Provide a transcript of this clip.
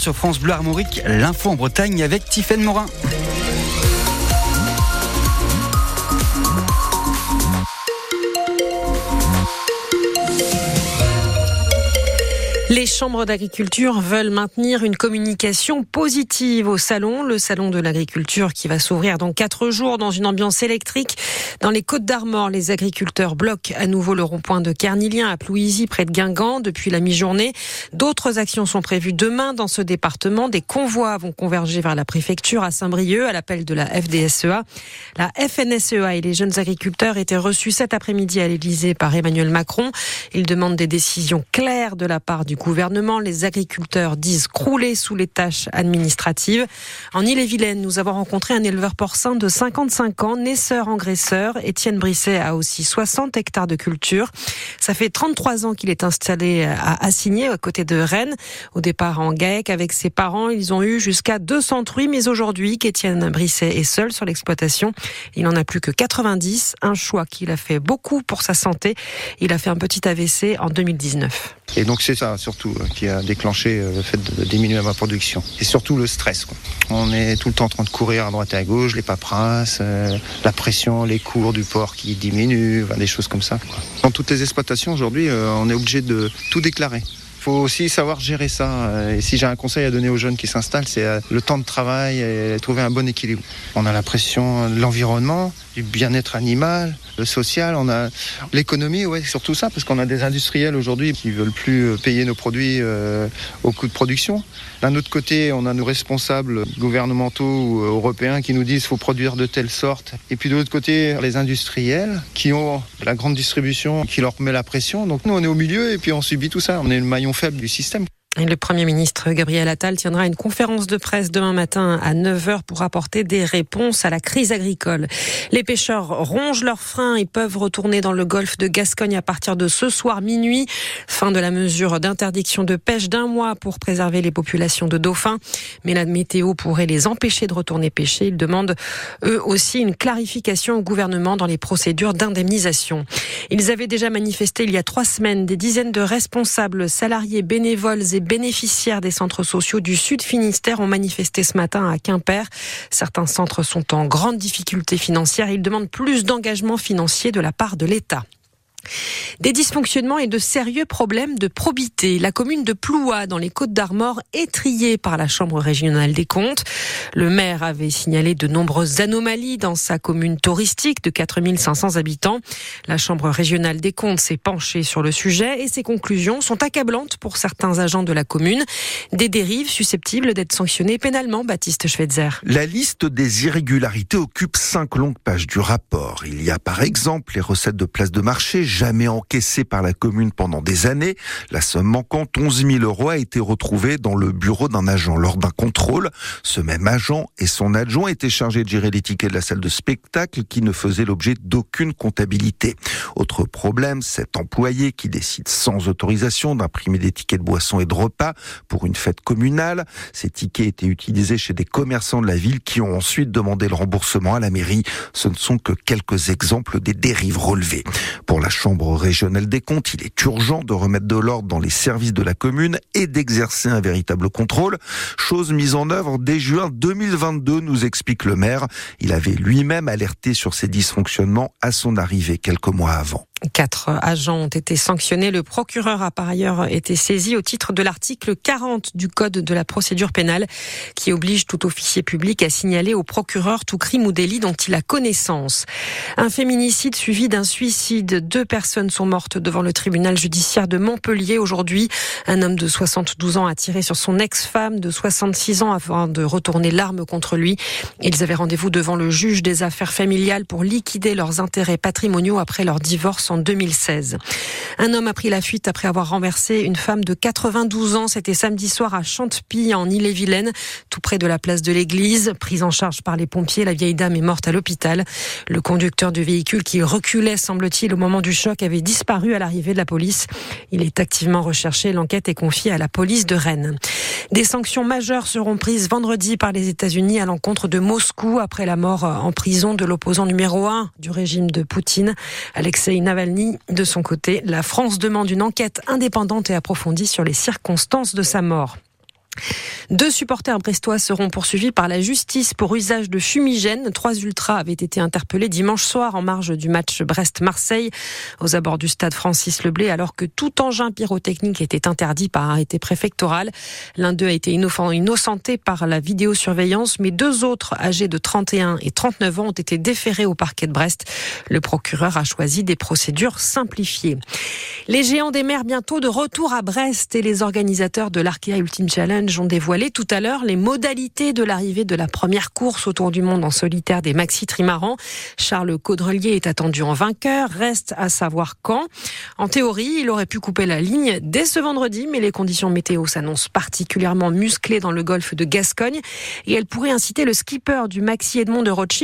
Sur France Bleu Armorique, l'info en Bretagne avec Tiffaine Morin. Les chambres d'agriculture veulent maintenir une communication positive au salon, le salon de l'agriculture qui va s'ouvrir dans quatre jours dans une ambiance électrique. Dans les Côtes d'Armor, les agriculteurs bloquent à nouveau le rond-point de Carnilien à Plouisy près de Guingamp depuis la mi-journée. D'autres actions sont prévues demain dans ce département. Des convois vont converger vers la préfecture à Saint-Brieuc à l'appel de la FDSEA. La FNSEA et les jeunes agriculteurs étaient reçus cet après-midi à l'Elysée par Emmanuel Macron. Ils demandent des décisions claires de la part du gouvernement. Les agriculteurs disent crouler sous les tâches administratives. En Ille-et-Vilaine, nous avons rencontré un éleveur porcin de 55 ans, naisseur-engraisseur. Étienne Brisset a aussi 60 hectares de culture. Ça fait 33 ans qu'il est installé à Assigné, à côté de Rennes. Au départ en GAEC avec ses parents, ils ont eu jusqu'à 200 truies, mais aujourd'hui, qu'Étienne Brisset est seul sur l'exploitation. Il n'en a plus que 90, un choix qu'il a fait beaucoup pour sa santé. Il a fait un petit AVC en 2019. Et donc c'est ça surtout euh, qui a déclenché euh, le fait de diminuer ma production. Et surtout le stress. On est tout le temps en train de courir à droite et à gauche, les paperasses, euh, la pression, les cours du port qui diminuent, des choses comme ça. Dans toutes les exploitations aujourd'hui, on est obligé de tout déclarer faut aussi savoir gérer ça. Et si j'ai un conseil à donner aux jeunes qui s'installent, c'est le temps de travail et trouver un bon équilibre. On a la pression de l'environnement, du bien-être animal, le social, on a l'économie, ouais, surtout ça, parce qu'on a des industriels aujourd'hui qui veulent plus payer nos produits euh, au coût de production. D'un autre côté, on a nos responsables gouvernementaux ou européens qui nous disent faut produire de telle sorte. Et puis de l'autre côté, les industriels qui ont la grande distribution qui leur met la pression. Donc nous, on est au milieu et puis on subit tout ça. On est le maillon faible du système. Le Premier ministre Gabriel Attal tiendra une conférence de presse demain matin à 9h pour apporter des réponses à la crise agricole. Les pêcheurs rongent leurs freins et peuvent retourner dans le golfe de Gascogne à partir de ce soir minuit. Fin de la mesure d'interdiction de pêche d'un mois pour préserver les populations de dauphins. Mais la météo pourrait les empêcher de retourner pêcher. Ils demandent eux aussi une clarification au gouvernement dans les procédures d'indemnisation. Ils avaient déjà manifesté il y a trois semaines des dizaines de responsables, salariés, bénévoles et bénéficiaires des centres sociaux du Sud Finistère ont manifesté ce matin à Quimper. Certains centres sont en grande difficulté financière. Ils demandent plus d'engagement financier de la part de l'État. Des dysfonctionnements et de sérieux problèmes de probité. La commune de Ploua, dans les Côtes d'Armor, est triée par la Chambre régionale des comptes. Le maire avait signalé de nombreuses anomalies dans sa commune touristique de 4500 habitants. La Chambre régionale des comptes s'est penchée sur le sujet et ses conclusions sont accablantes pour certains agents de la commune. Des dérives susceptibles d'être sanctionnées pénalement, Baptiste Schweitzer. La liste des irrégularités occupe cinq longues pages du rapport. Il y a par exemple les recettes de places de marché jamais encaissé par la commune pendant des années. La somme manquante, 11 000 euros, a été retrouvée dans le bureau d'un agent lors d'un contrôle. Ce même agent et son adjoint étaient chargés de gérer les tickets de la salle de spectacle qui ne faisait l'objet d'aucune comptabilité. Autre problème, cet employé qui décide sans autorisation d'imprimer des tickets de boissons et de repas pour une fête communale. Ces tickets étaient utilisés chez des commerçants de la ville qui ont ensuite demandé le remboursement à la mairie. Ce ne sont que quelques exemples des dérives relevées. Pour la Chambre régionale des comptes, il est urgent de remettre de l'ordre dans les services de la commune et d'exercer un véritable contrôle. Chose mise en œuvre dès juin 2022, nous explique le maire. Il avait lui-même alerté sur ces dysfonctionnements à son arrivée quelques mois avant. Quatre agents ont été sanctionnés. Le procureur a par ailleurs été saisi au titre de l'article 40 du Code de la procédure pénale qui oblige tout officier public à signaler au procureur tout crime ou délit dont il a connaissance. Un féminicide suivi d'un suicide. Deux personnes sont mortes devant le tribunal judiciaire de Montpellier aujourd'hui. Un homme de 72 ans a tiré sur son ex-femme de 66 ans afin de retourner l'arme contre lui. Ils avaient rendez-vous devant le juge des affaires familiales pour liquider leurs intérêts patrimoniaux après leur divorce en 2016. Un homme a pris la fuite après avoir renversé une femme de 92 ans. C'était samedi soir à Chantepie, en Ille-et-Vilaine, tout près de la place de l'église. Prise en charge par les pompiers, la vieille dame est morte à l'hôpital. Le conducteur du véhicule qui reculait, semble-t-il, au moment du choc, avait disparu à l'arrivée de la police. Il est activement recherché. L'enquête est confiée à la police de Rennes. Des sanctions majeures seront prises vendredi par les États-Unis à l'encontre de Moscou après la mort en prison de l'opposant numéro un du régime de Poutine, Alexei Navalny de son côté, la France demande une enquête indépendante et approfondie sur les circonstances de sa mort. Deux supporters brestois seront poursuivis par la justice pour usage de fumigène. Trois ultras avaient été interpellés dimanche soir en marge du match Brest-Marseille aux abords du stade Francis Leblé alors que tout engin pyrotechnique était interdit par arrêté préfectoral. L'un d'eux a été innocenté par la vidéosurveillance mais deux autres âgés de 31 et 39 ans ont été déférés au parquet de Brest. Le procureur a choisi des procédures simplifiées. Les géants des mers bientôt de retour à Brest et les organisateurs de l'Arkea Ultimate Challenge ont dévoilé tout à l'heure les modalités de l'arrivée de la première course autour du monde en solitaire des maxi trimarans. Charles Caudrelier est attendu en vainqueur. Reste à savoir quand. En théorie, il aurait pu couper la ligne dès ce vendredi, mais les conditions météo s'annoncent particulièrement musclées dans le golfe de Gascogne et elle pourrait inciter le skipper du maxi Edmond de Rothschild